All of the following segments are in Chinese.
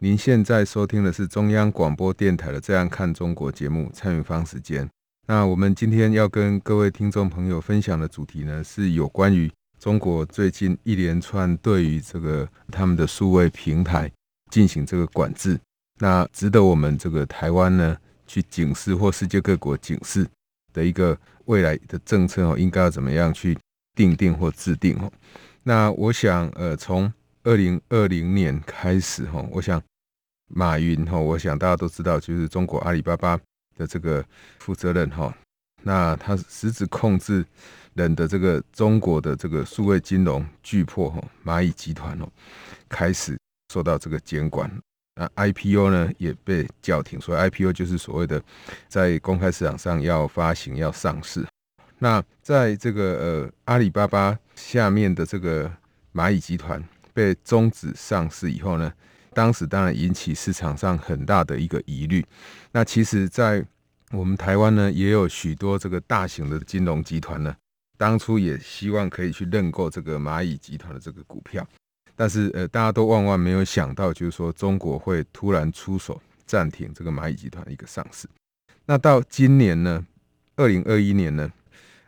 您现在收听的是中央广播电台的《这样看中国》节目，参与方时间。那我们今天要跟各位听众朋友分享的主题呢，是有关于中国最近一连串对于这个他们的数位平台进行这个管制，那值得我们这个台湾呢去警示，或世界各国警示的一个未来的政策哦，应该要怎么样去定定或制定哦？那我想，呃，从二零二零年开始哈，我想马云哈，我想大家都知道，就是中国阿里巴巴的这个负责人哈，那他实质控制人的这个中国的这个数位金融巨擘哈，蚂蚁集团哦，开始受到这个监管，那 IPO 呢也被叫停，所以 IPO 就是所谓的在公开市场上要发行要上市。那在这个呃阿里巴巴下面的这个蚂蚁集团被终止上市以后呢，当时当然引起市场上很大的一个疑虑。那其实，在我们台湾呢，也有许多这个大型的金融集团呢，当初也希望可以去认购这个蚂蚁集团的这个股票，但是呃，大家都万万没有想到，就是说中国会突然出手暂停这个蚂蚁集团的一个上市。那到今年呢，二零二一年呢？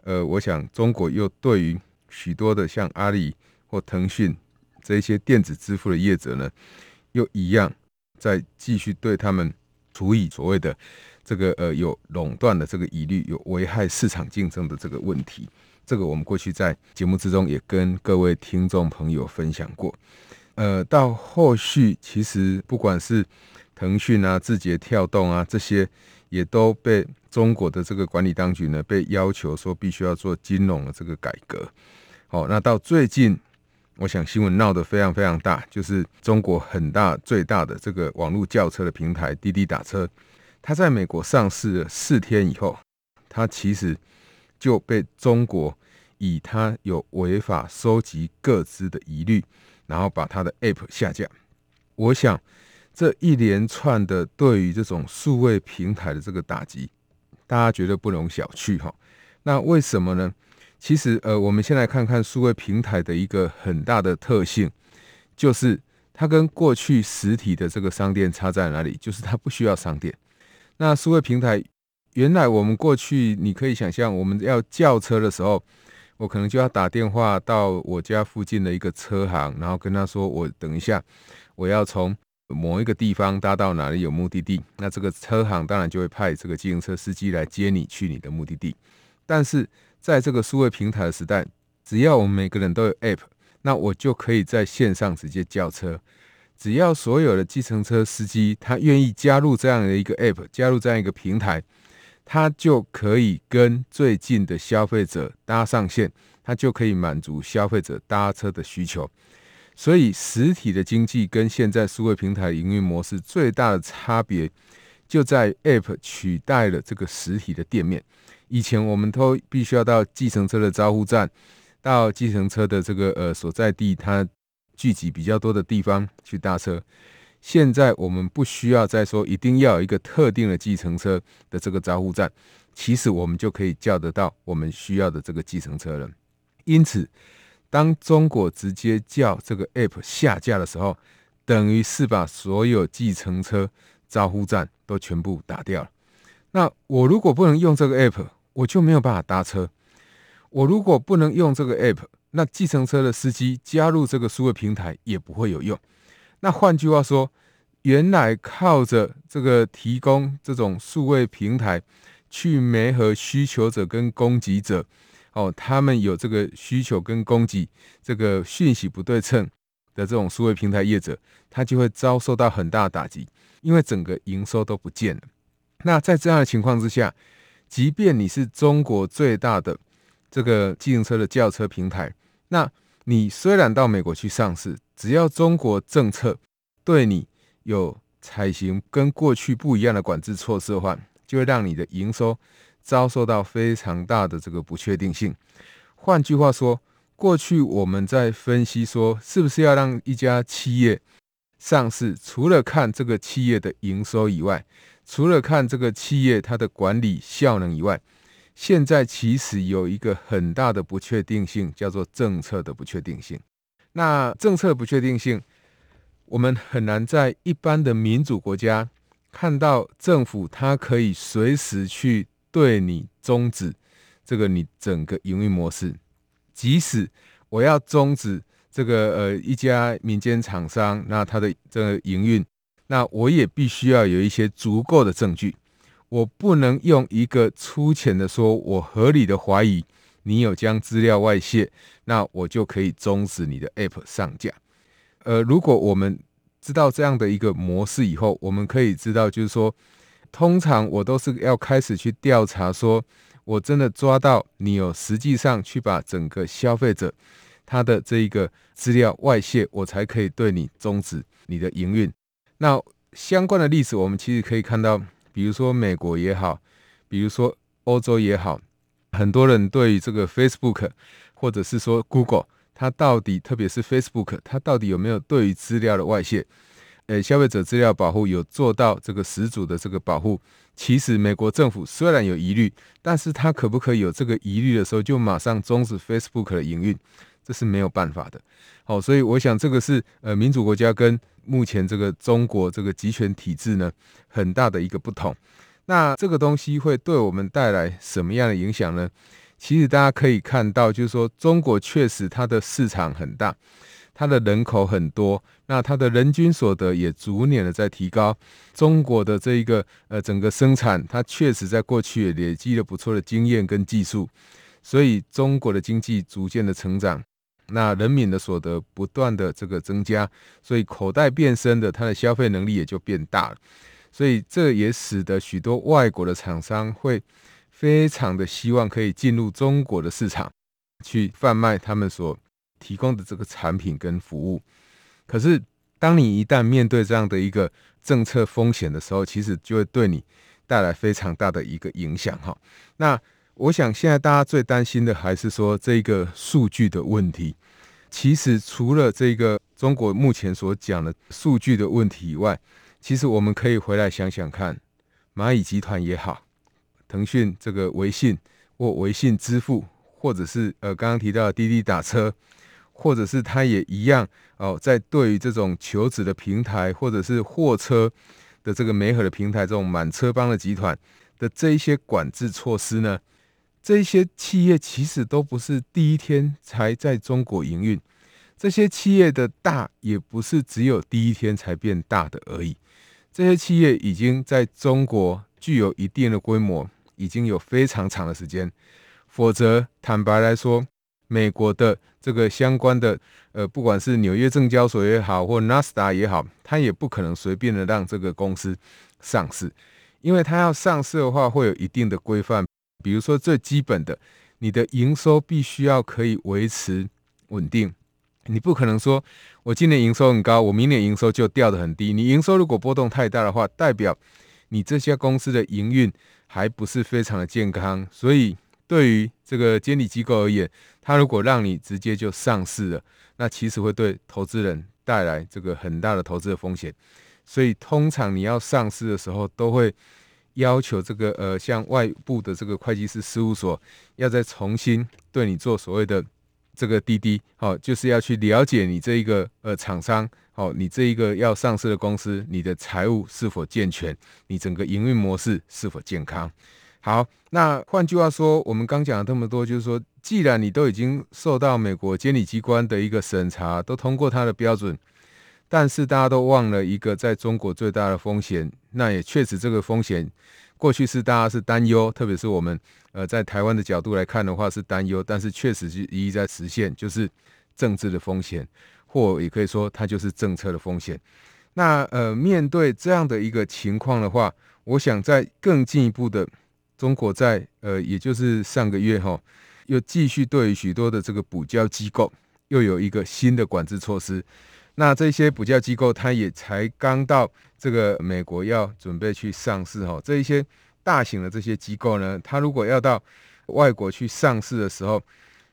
呃，我想中国又对于许多的像阿里或腾讯这些电子支付的业者呢，又一样在继续对他们处以所谓的这个呃有垄断的这个疑虑，有危害市场竞争的这个问题。这个我们过去在节目之中也跟各位听众朋友分享过。呃，到后续其实不管是腾讯啊、字节跳动啊这些。也都被中国的这个管理当局呢，被要求说必须要做金融的这个改革。好，那到最近，我想新闻闹得非常非常大，就是中国很大最大的这个网络叫车的平台滴滴打车，它在美国上市了四天以后，它其实就被中国以它有违法收集个资的疑虑，然后把它的 App 下架。我想。这一连串的对于这种数位平台的这个打击，大家绝对不容小觑哈。那为什么呢？其实呃，我们先来看看数位平台的一个很大的特性，就是它跟过去实体的这个商店差在哪里？就是它不需要商店。那数位平台原来我们过去你可以想象，我们要叫车的时候，我可能就要打电话到我家附近的一个车行，然后跟他说，我等一下我要从。某一个地方搭到哪里有目的地，那这个车行当然就会派这个计程车司机来接你去你的目的地。但是在这个数位平台的时代，只要我们每个人都有 App，那我就可以在线上直接叫车。只要所有的计程车司机他愿意加入这样的一个 App，加入这样一个平台，他就可以跟最近的消费者搭上线，他就可以满足消费者搭车的需求。所以，实体的经济跟现在数位平台营运模式最大的差别，就在 App 取代了这个实体的店面。以前我们都必须要到计程车的招呼站，到计程车的这个呃所在地，它聚集比较多的地方去搭车。现在我们不需要再说一定要有一个特定的计程车的这个招呼站，其实我们就可以叫得到我们需要的这个计程车了。因此，当中国直接叫这个 App 下架的时候，等于是把所有计程车招呼站都全部打掉了。那我如果不能用这个 App，我就没有办法搭车。我如果不能用这个 App，那计程车的司机加入这个数位平台也不会有用。那换句话说，原来靠着这个提供这种数位平台去媒合需求者跟供给者。哦，他们有这个需求跟供给，这个讯息不对称的这种数位平台业者，他就会遭受到很大的打击，因为整个营收都不见了。那在这样的情况之下，即便你是中国最大的这个自行车的轿车平台，那你虽然到美国去上市，只要中国政策对你有采行跟过去不一样的管制措施的话，就会让你的营收遭受到非常大的这个不确定性。换句话说，过去我们在分析说，是不是要让一家企业上市，除了看这个企业的营收以外，除了看这个企业它的管理效能以外，现在其实有一个很大的不确定性，叫做政策的不确定性。那政策不确定性，我们很难在一般的民主国家看到政府它可以随时去对你终止这个你整个营运模式。即使我要终止这个呃一家民间厂商，那它的这个营运，那我也必须要有一些足够的证据。我不能用一个粗浅的说，我合理的怀疑你有将资料外泄，那我就可以终止你的 App 上架。呃，如果我们知道这样的一个模式以后，我们可以知道，就是说，通常我都是要开始去调查说。我真的抓到你有实际上去把整个消费者他的这一个资料外泄，我才可以对你终止你的营运。那相关的例子，我们其实可以看到，比如说美国也好，比如说欧洲也好，很多人对于这个 Facebook 或者是说 Google，它到底特别是 Facebook，它到底有没有对于资料的外泄？呃，消费者资料保护有做到这个十足的这个保护。其实美国政府虽然有疑虑，但是它可不可以有这个疑虑的时候就马上终止 Facebook 的营运？这是没有办法的。好，所以我想这个是呃民主国家跟目前这个中国这个集权体制呢很大的一个不同。那这个东西会对我们带来什么样的影响呢？其实大家可以看到，就是说中国确实它的市场很大。它的人口很多，那它的人均所得也逐年的在提高。中国的这一个呃整个生产，它确实在过去也累积了不错的经验跟技术，所以中国的经济逐渐的成长，那人民的所得不断的这个增加，所以口袋变深的，它的消费能力也就变大了。所以这也使得许多外国的厂商会非常的希望可以进入中国的市场去贩卖他们所。提供的这个产品跟服务，可是当你一旦面对这样的一个政策风险的时候，其实就会对你带来非常大的一个影响哈。那我想现在大家最担心的还是说这个数据的问题。其实除了这个中国目前所讲的数据的问题以外，其实我们可以回来想想看，蚂蚁集团也好，腾讯这个微信或微信支付，或者是呃刚刚提到滴滴打车。或者是他也一样哦，在对于这种求职的平台，或者是货车的这个媒合的平台，这种满车帮的集团的这一些管制措施呢，这些企业其实都不是第一天才在中国营运，这些企业的大也不是只有第一天才变大的而已，这些企业已经在中国具有一定的规模，已经有非常长的时间，否则坦白来说。美国的这个相关的呃，不管是纽约证交所也好，或纳斯达也好，它也不可能随便的让这个公司上市，因为它要上市的话，会有一定的规范，比如说最基本的，你的营收必须要可以维持稳定，你不可能说我今年营收很高，我明年营收就掉得很低。你营收如果波动太大的话，代表你这家公司的营运还不是非常的健康，所以。对于这个监理机构而言，他如果让你直接就上市了，那其实会对投资人带来这个很大的投资的风险。所以通常你要上市的时候，都会要求这个呃，像外部的这个会计师事务所，要再重新对你做所谓的这个滴滴，好，就是要去了解你这一个呃厂商，好，你这一个要上市的公司，你的财务是否健全，你整个营运模式是否健康。好，那换句话说，我们刚讲了这么多，就是说，既然你都已经受到美国监理机关的一个审查，都通过它的标准，但是大家都忘了一个在中国最大的风险，那也确实这个风险过去是大家是担忧，特别是我们呃在台湾的角度来看的话是担忧，但是确实是一一在实现，就是政治的风险，或也可以说它就是政策的风险。那呃面对这样的一个情况的话，我想在更进一步的。中国在呃，也就是上个月哈，又继续对许多的这个补教机构又有一个新的管制措施。那这些补教机构，它也才刚到这个美国要准备去上市哈。这一些大型的这些机构呢，它如果要到外国去上市的时候，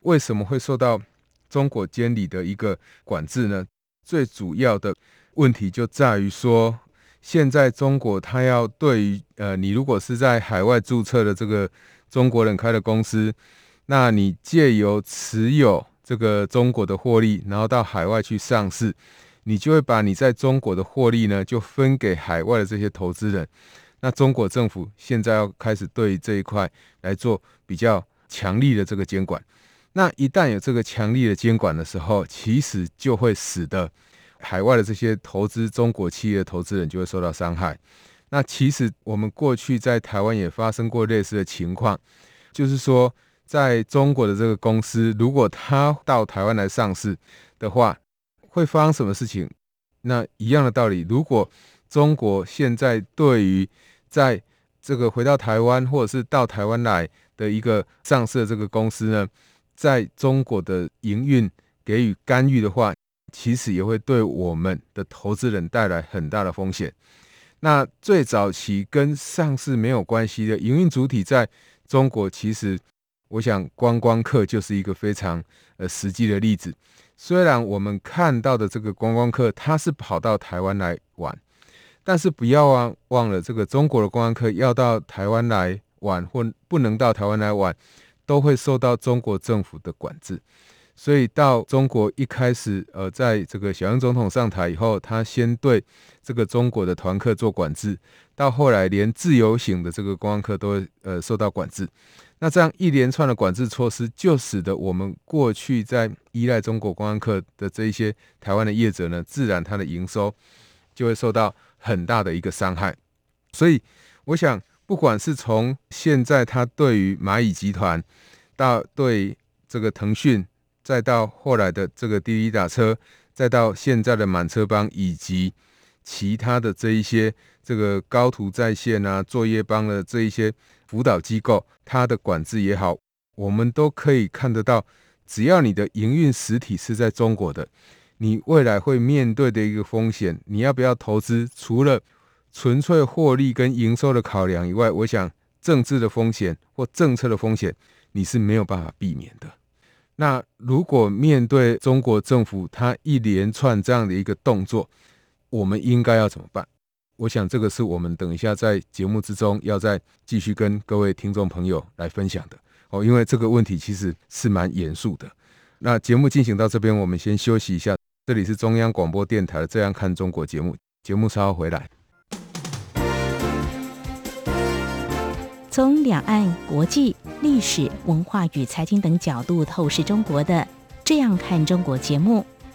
为什么会受到中国监理的一个管制呢？最主要的问题就在于说，现在中国它要对于呃，你如果是在海外注册的这个中国人开的公司，那你借由持有。这个中国的获利，然后到海外去上市，你就会把你在中国的获利呢，就分给海外的这些投资人。那中国政府现在要开始对这一块来做比较强力的这个监管。那一旦有这个强力的监管的时候，其实就会使得海外的这些投资中国企业的投资人就会受到伤害。那其实我们过去在台湾也发生过类似的情况，就是说。在中国的这个公司，如果他到台湾来上市的话，会发生什么事情？那一样的道理，如果中国现在对于在这个回到台湾或者是到台湾来的一个上市的这个公司呢，在中国的营运给予干预的话，其实也会对我们的投资人带来很大的风险。那最早期跟上市没有关系的营运主体在中国，其实。我想观光客就是一个非常呃实际的例子。虽然我们看到的这个观光客他是跑到台湾来玩，但是不要忘忘了，这个中国的观光客要到台湾来玩或不能到台湾来玩，都会受到中国政府的管制。所以到中国一开始，呃，在这个小英总统上台以后，他先对这个中国的团客做管制，到后来连自由行的这个观光客都呃受到管制。那这样一连串的管制措施，就使得我们过去在依赖中国观光客的这一些台湾的业者呢，自然它的营收就会受到很大的一个伤害。所以，我想，不管是从现在他对于蚂蚁集团，到对这个腾讯，再到后来的这个滴滴打车，再到现在的满车帮，以及其他的这一些这个高途在线啊、作业帮的这一些。辅导机构，它的管制也好，我们都可以看得到。只要你的营运实体是在中国的，你未来会面对的一个风险，你要不要投资？除了纯粹获利跟营收的考量以外，我想政治的风险或政策的风险，你是没有办法避免的。那如果面对中国政府它一连串这样的一个动作，我们应该要怎么办？我想这个是我们等一下在节目之中要再继续跟各位听众朋友来分享的哦，因为这个问题其实是蛮严肃的。那节目进行到这边，我们先休息一下。这里是中央广播电台《这样看中国》节目，节目稍后回来。从两岸、国际、历史文化与财经等角度透视中国的《这样看中国》节目，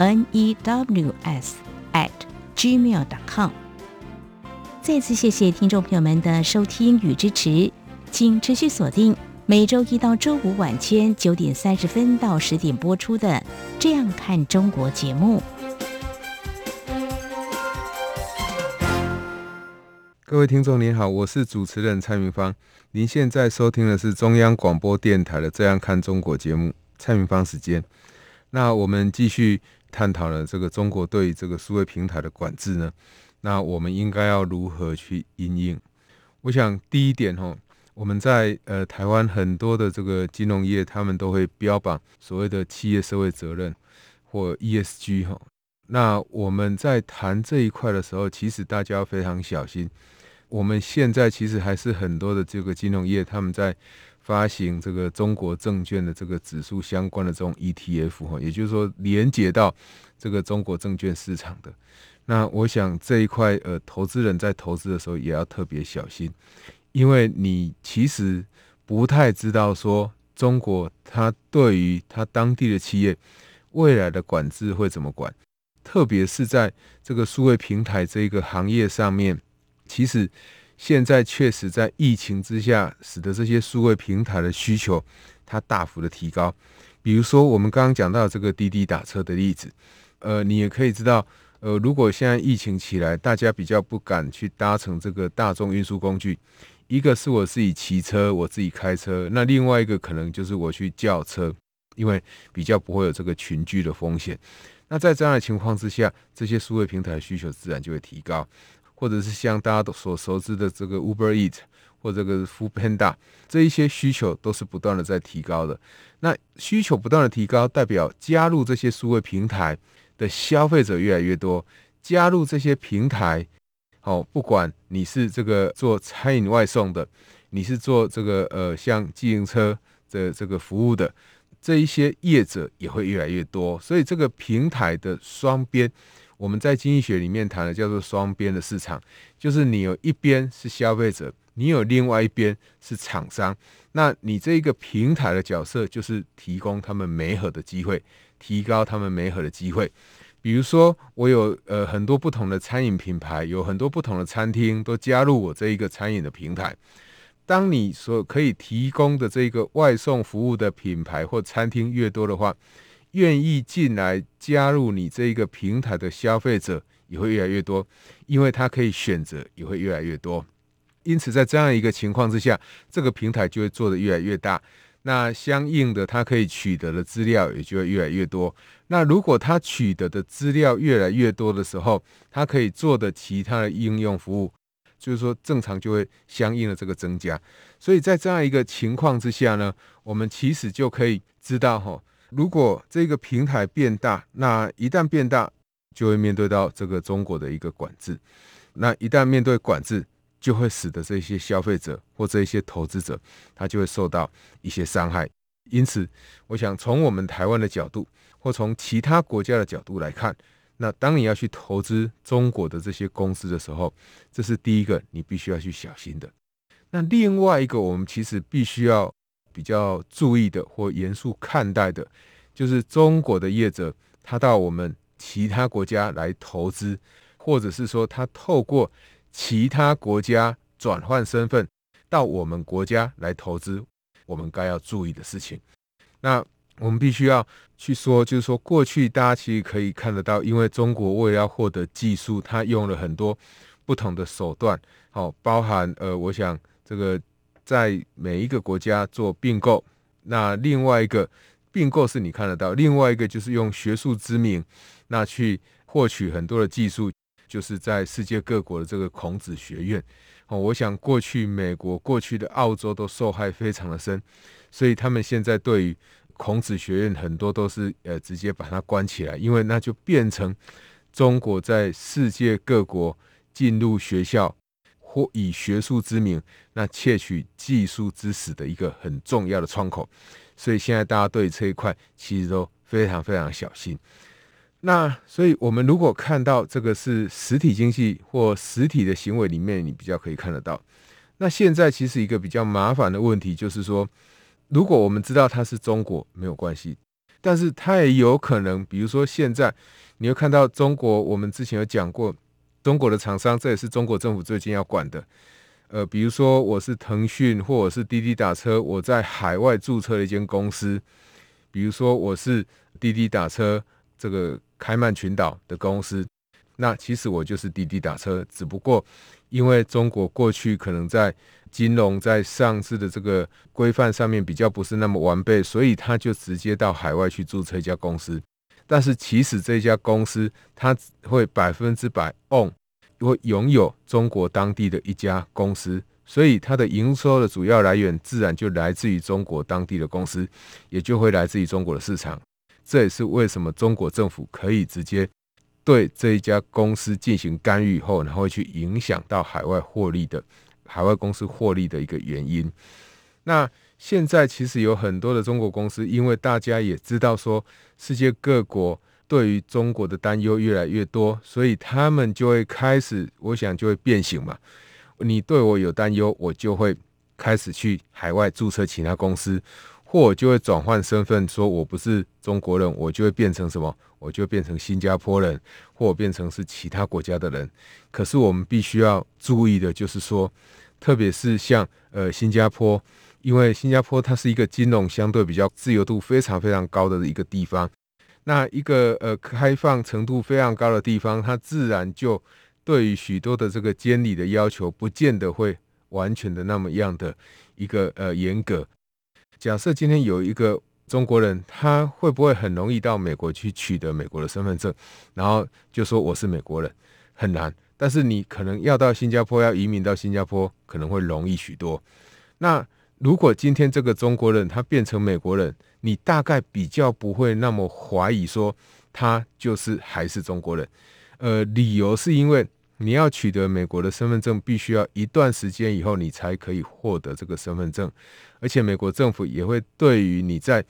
news at gmail.com。再次谢谢听众朋友们的收听与支持，请持续锁定每周一到周五晚间九点三十分到十点播出的《这样看中国》节目。各位听众您好，我是主持人蔡明芳，您现在收听的是中央广播电台的《这样看中国》节目，蔡明芳时间。那我们继续探讨了这个中国对这个数位平台的管制呢？那我们应该要如何去因应？我想第一点哈，我们在呃台湾很多的这个金融业，他们都会标榜所谓的企业社会责任或 ESG 哈。那我们在谈这一块的时候，其实大家要非常小心。我们现在其实还是很多的这个金融业，他们在发行这个中国证券的这个指数相关的这种 ETF 哈，也就是说连接到这个中国证券市场的。那我想这一块呃，投资人在投资的时候也要特别小心，因为你其实不太知道说中国它对于它当地的企业未来的管制会怎么管。特别是在这个数位平台这一个行业上面，其实现在确实在疫情之下，使得这些数位平台的需求它大幅的提高。比如说我们刚刚讲到这个滴滴打车的例子，呃，你也可以知道，呃，如果现在疫情起来，大家比较不敢去搭乘这个大众运输工具，一个是我自己骑车，我自己开车，那另外一个可能就是我去叫车，因为比较不会有这个群聚的风险。那在这样的情况之下，这些数位平台的需求自然就会提高，或者是像大家所熟知的这个 Uber Eat 或这个 Foodpanda，这一些需求都是不断的在提高的。那需求不断的提高，代表加入这些数位平台的消费者越来越多。加入这些平台，哦，不管你是这个做餐饮外送的，你是做这个呃像自行车的这个服务的。这一些业者也会越来越多，所以这个平台的双边，我们在经济学里面谈的叫做双边的市场，就是你有一边是消费者，你有另外一边是厂商，那你这一个平台的角色就是提供他们媒合的机会，提高他们媒合的机会。比如说，我有呃很多不同的餐饮品牌，有很多不同的餐厅都加入我这一个餐饮的平台。当你所可以提供的这个外送服务的品牌或餐厅越多的话，愿意进来加入你这一个平台的消费者也会越来越多，因为他可以选择也会越来越多。因此，在这样一个情况之下，这个平台就会做得越来越大。那相应的，它可以取得的资料也就会越来越多。那如果它取得的资料越来越多的时候，它可以做的其他的应用服务。就是说，正常就会相应的这个增加，所以在这样一个情况之下呢，我们其实就可以知道哈，如果这个平台变大，那一旦变大，就会面对到这个中国的一个管制，那一旦面对管制，就会使得这些消费者或这些投资者，他就会受到一些伤害。因此，我想从我们台湾的角度，或从其他国家的角度来看。那当你要去投资中国的这些公司的时候，这是第一个你必须要去小心的。那另外一个，我们其实必须要比较注意的或严肃看待的，就是中国的业者他到我们其他国家来投资，或者是说他透过其他国家转换身份到我们国家来投资，我们该要注意的事情。那。我们必须要去说，就是说，过去大家其实可以看得到，因为中国为了要获得技术，他用了很多不同的手段，好，包含呃，我想这个在每一个国家做并购，那另外一个并购是你看得到，另外一个就是用学术之名，那去获取很多的技术，就是在世界各国的这个孔子学院，哦，我想过去美国、过去的澳洲都受害非常的深，所以他们现在对于孔子学院很多都是呃直接把它关起来，因为那就变成中国在世界各国进入学校或以学术之名那窃取技术知识的一个很重要的窗口，所以现在大家对这一块其实都非常非常小心。那所以我们如果看到这个是实体经济或实体的行为里面，你比较可以看得到。那现在其实一个比较麻烦的问题就是说。如果我们知道它是中国没有关系，但是它也有可能，比如说现在你会看到中国，我们之前有讲过，中国的厂商，这也是中国政府最近要管的。呃，比如说我是腾讯或者是滴滴打车，我在海外注册了一间公司，比如说我是滴滴打车这个开曼群岛的公司，那其实我就是滴滴打车，只不过因为中国过去可能在金融在上市的这个规范上面比较不是那么完备，所以他就直接到海外去注册一家公司。但是其实这家公司它会百分之百 own，会拥有中国当地的一家公司，所以它的营收的主要来源自然就来自于中国当地的公司，也就会来自于中国的市场。这也是为什么中国政府可以直接对这一家公司进行干预后，然后去影响到海外获利的。海外公司获利的一个原因。那现在其实有很多的中国公司，因为大家也知道说，世界各国对于中国的担忧越来越多，所以他们就会开始，我想就会变形嘛。你对我有担忧，我就会开始去海外注册其他公司，或我就会转换身份，说我不是中国人，我就会变成什么？我就变成新加坡人，或我变成是其他国家的人。可是我们必须要注意的就是说，特别是像呃新加坡，因为新加坡它是一个金融相对比较自由度非常非常高的一个地方，那一个呃开放程度非常高的地方，它自然就对于许多的这个监理的要求，不见得会完全的那么样的一个呃严格。假设今天有一个中国人，他会不会很容易到美国去取得美国的身份证，然后就说我是美国人？很难。但是你可能要到新加坡，要移民到新加坡，可能会容易许多。那如果今天这个中国人他变成美国人，你大概比较不会那么怀疑说他就是还是中国人。呃，理由是因为你要取得美国的身份证，必须要一段时间以后你才可以获得这个身份证，而且美国政府也会对于你在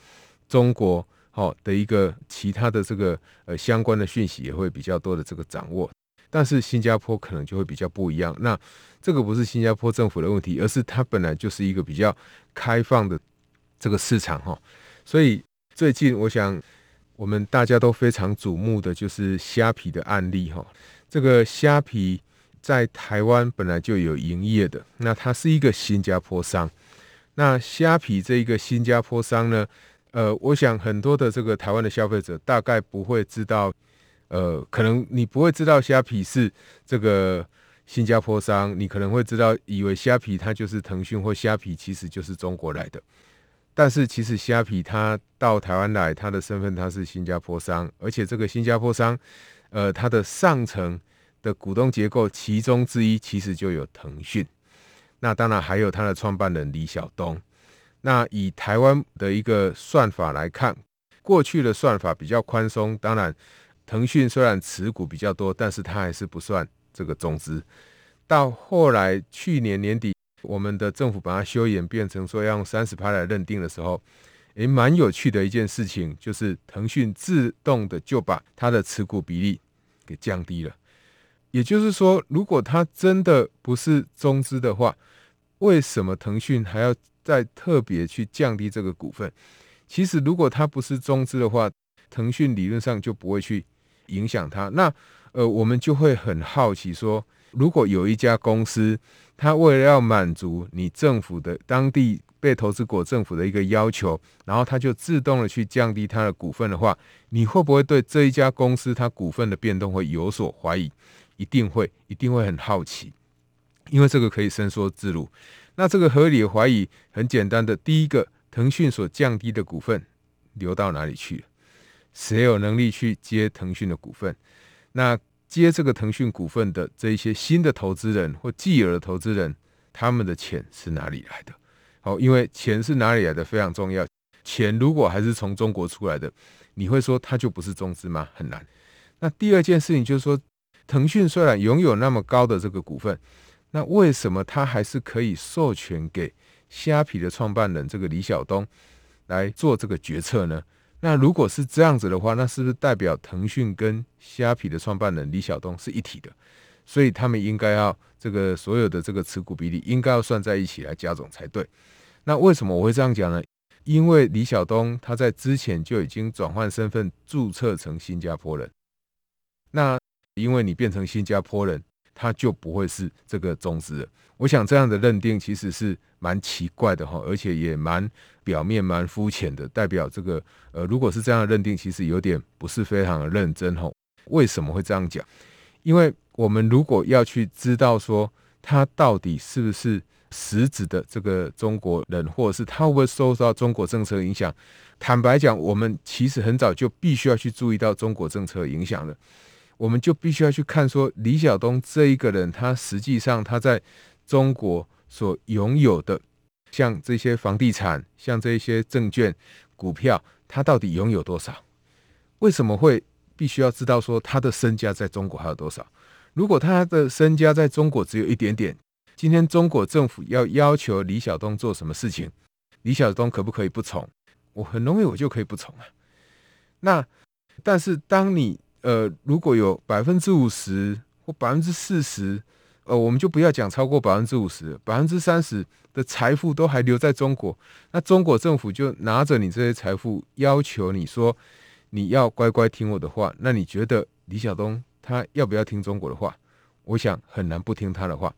中国好的一个其他的这个呃相关的讯息也会比较多的这个掌握。但是新加坡可能就会比较不一样。那这个不是新加坡政府的问题，而是它本来就是一个比较开放的这个市场哈。所以最近我想我们大家都非常瞩目的就是虾皮的案例哈。这个虾皮在台湾本来就有营业的，那它是一个新加坡商。那虾皮这一个新加坡商呢，呃，我想很多的这个台湾的消费者大概不会知道。呃，可能你不会知道虾皮是这个新加坡商，你可能会知道，以为虾皮它就是腾讯或虾皮其实就是中国来的。但是其实虾皮它到台湾来，它的身份它是新加坡商，而且这个新加坡商，呃，它的上层的股东结构其中之一其实就有腾讯。那当然还有它的创办人李小东。那以台湾的一个算法来看，过去的算法比较宽松，当然。腾讯虽然持股比较多，但是它还是不算这个中资。到后来去年年底，我们的政府把它修严，变成说要用三十趴来认定的时候，诶，蛮有趣的一件事情，就是腾讯自动的就把它的持股比例给降低了。也就是说，如果它真的不是中资的话，为什么腾讯还要再特别去降低这个股份？其实，如果它不是中资的话，腾讯理论上就不会去。影响它，那呃，我们就会很好奇说，如果有一家公司，它为了要满足你政府的当地被投资国政府的一个要求，然后它就自动的去降低它的股份的话，你会不会对这一家公司它股份的变动会有所怀疑？一定会，一定会很好奇，因为这个可以伸缩自如。那这个合理的怀疑很简单的，第一个，腾讯所降低的股份流到哪里去了？谁有能力去接腾讯的股份？那接这个腾讯股份的这一些新的投资人或既有的投资人，他们的钱是哪里来的？好，因为钱是哪里来的非常重要。钱如果还是从中国出来的，你会说它就不是中资吗？很难。那第二件事情就是说，腾讯虽然拥有那么高的这个股份，那为什么它还是可以授权给虾皮的创办人这个李小东来做这个决策呢？那如果是这样子的话，那是不是代表腾讯跟虾皮的创办人李小东是一体的？所以他们应该要这个所有的这个持股比例应该要算在一起来加总才对。那为什么我会这样讲呢？因为李小东他在之前就已经转换身份注册成新加坡人。那因为你变成新加坡人。他就不会是这个中资了。我想这样的认定其实是蛮奇怪的哈，而且也蛮表面、蛮肤浅的。代表这个呃，如果是这样的认定，其实有点不是非常的认真哈。为什么会这样讲？因为我们如果要去知道说他到底是不是实质的这个中国人，或者是他会不会受到中国政策影响，坦白讲，我们其实很早就必须要去注意到中国政策影响了。我们就必须要去看说李小东这一个人，他实际上他在中国所拥有的，像这些房地产、像这些证券、股票，他到底拥有多少？为什么会必须要知道说他的身家在中国还有多少？如果他的身家在中国只有一点点，今天中国政府要要求李小东做什么事情，李小东可不可以不从？我很容易我就可以不从啊。那但是当你呃，如果有百分之五十或百分之四十呃，我们就不要讲超过百分之五十，百分之三十的财富都还留在中国，那中国政府就拿着你这些财富，要求你说你要乖乖听我的话，那你觉得李小东他要不要听中国的话？我想很难不听他的话。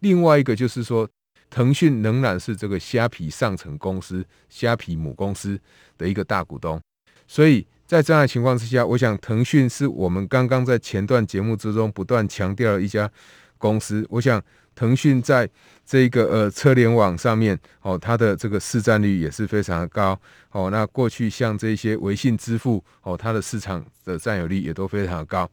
另外一个就是说，腾讯仍然是这个虾皮上层公司、虾皮母公司的一个大股东，所以在这样的情况之下，我想腾讯是我们刚刚在前段节目之中不断强调的一家公司。我想腾讯在这个呃车联网上面哦，它的这个市占率也是非常的高哦。那过去像这些微信支付哦，它的市场的占有率也都非常的高，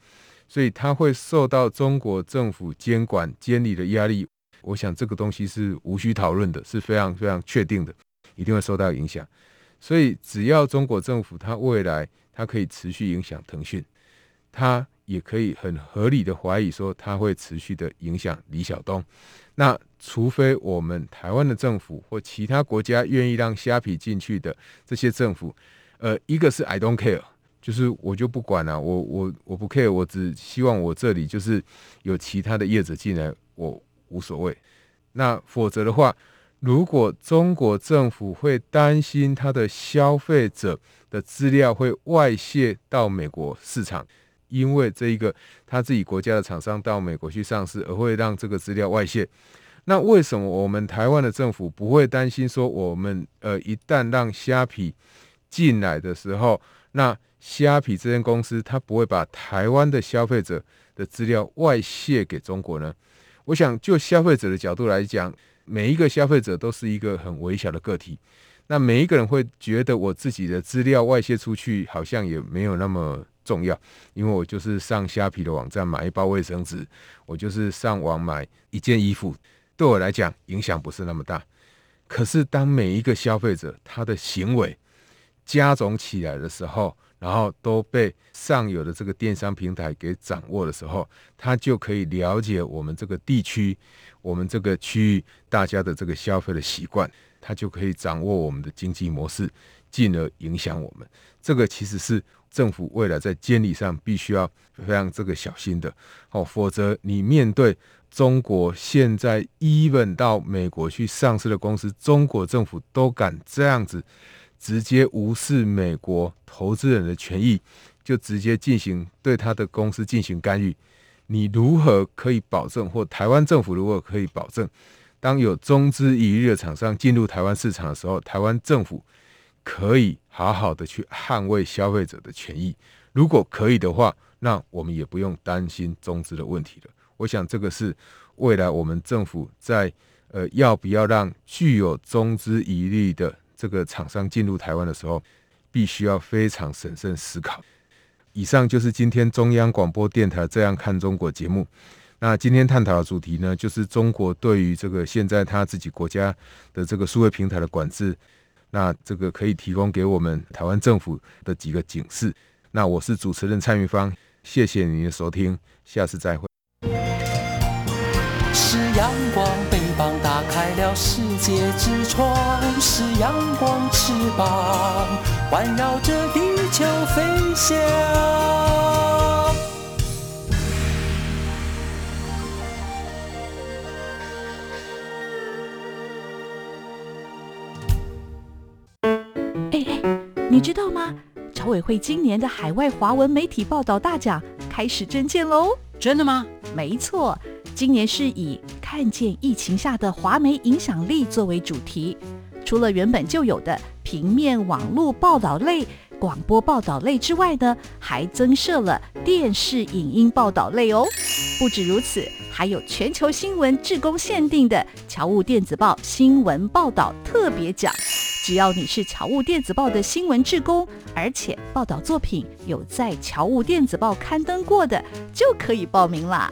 所以它会受到中国政府监管监理的压力。我想这个东西是无需讨论的，是非常非常确定的，一定会受到影响。所以只要中国政府它未来它可以持续影响腾讯，它也可以很合理的怀疑说它会持续的影响李小东。那除非我们台湾的政府或其他国家愿意让虾皮进去的这些政府，呃，一个是 I don't care，就是我就不管了，我我我不 care，我只希望我这里就是有其他的业者进来，我。无所谓，那否则的话，如果中国政府会担心他的消费者的资料会外泄到美国市场，因为这一个他自己国家的厂商到美国去上市，而会让这个资料外泄，那为什么我们台湾的政府不会担心说，我们呃一旦让虾皮进来的时候，那虾皮这间公司它不会把台湾的消费者的资料外泄给中国呢？我想，就消费者的角度来讲，每一个消费者都是一个很微小的个体。那每一个人会觉得，我自己的资料外泄出去，好像也没有那么重要，因为我就是上虾皮的网站买一包卫生纸，我就是上网买一件衣服，对我来讲影响不是那么大。可是，当每一个消费者他的行为加总起来的时候，然后都被上游的这个电商平台给掌握的时候，他就可以了解我们这个地区、我们这个区域大家的这个消费的习惯，他就可以掌握我们的经济模式，进而影响我们。这个其实是政府未来在监理上必须要非常这个小心的哦，否则你面对中国现在 even 到美国去上市的公司，中国政府都敢这样子。直接无视美国投资人的权益，就直接进行对他的公司进行干预。你如何可以保证，或台湾政府如果可以保证，当有中资疑虑的厂商进入台湾市场的时候，台湾政府可以好好的去捍卫消费者的权益？如果可以的话，那我们也不用担心中资的问题了。我想这个是未来我们政府在呃要不要让具有中资疑虑的。这个厂商进入台湾的时候，必须要非常审慎思考。以上就是今天中央广播电台这样看中国节目。那今天探讨的主题呢，就是中国对于这个现在他自己国家的这个数位平台的管制。那这个可以提供给我们台湾政府的几个警示。那我是主持人蔡明芳，谢谢您的收听，下次再会。是阳光，世界之窗，是阳光翅膀环绕着地球飞翔。哎哎，你知道吗？侨委会今年的海外华文媒体报道大奖开始征件喽！真的吗？没错。今年是以看见疫情下的华媒影响力作为主题，除了原本就有的平面网络报道类、广播报道类之外呢，还增设了电视影音报道类哦。不止如此，还有全球新闻志工限定的侨务电子报新闻报道特别奖。只要你是侨务电子报的新闻志工，而且报道作品有在侨务电子报刊登过的，就可以报名啦。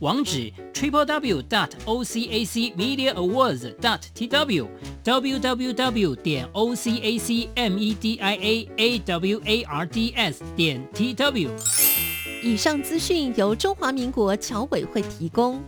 网址 triple w dot o c a c media awards dot t w w w w 点 o c a c m e d i a a w a r d s 点 t w。以上资讯由中华民国侨委会提供。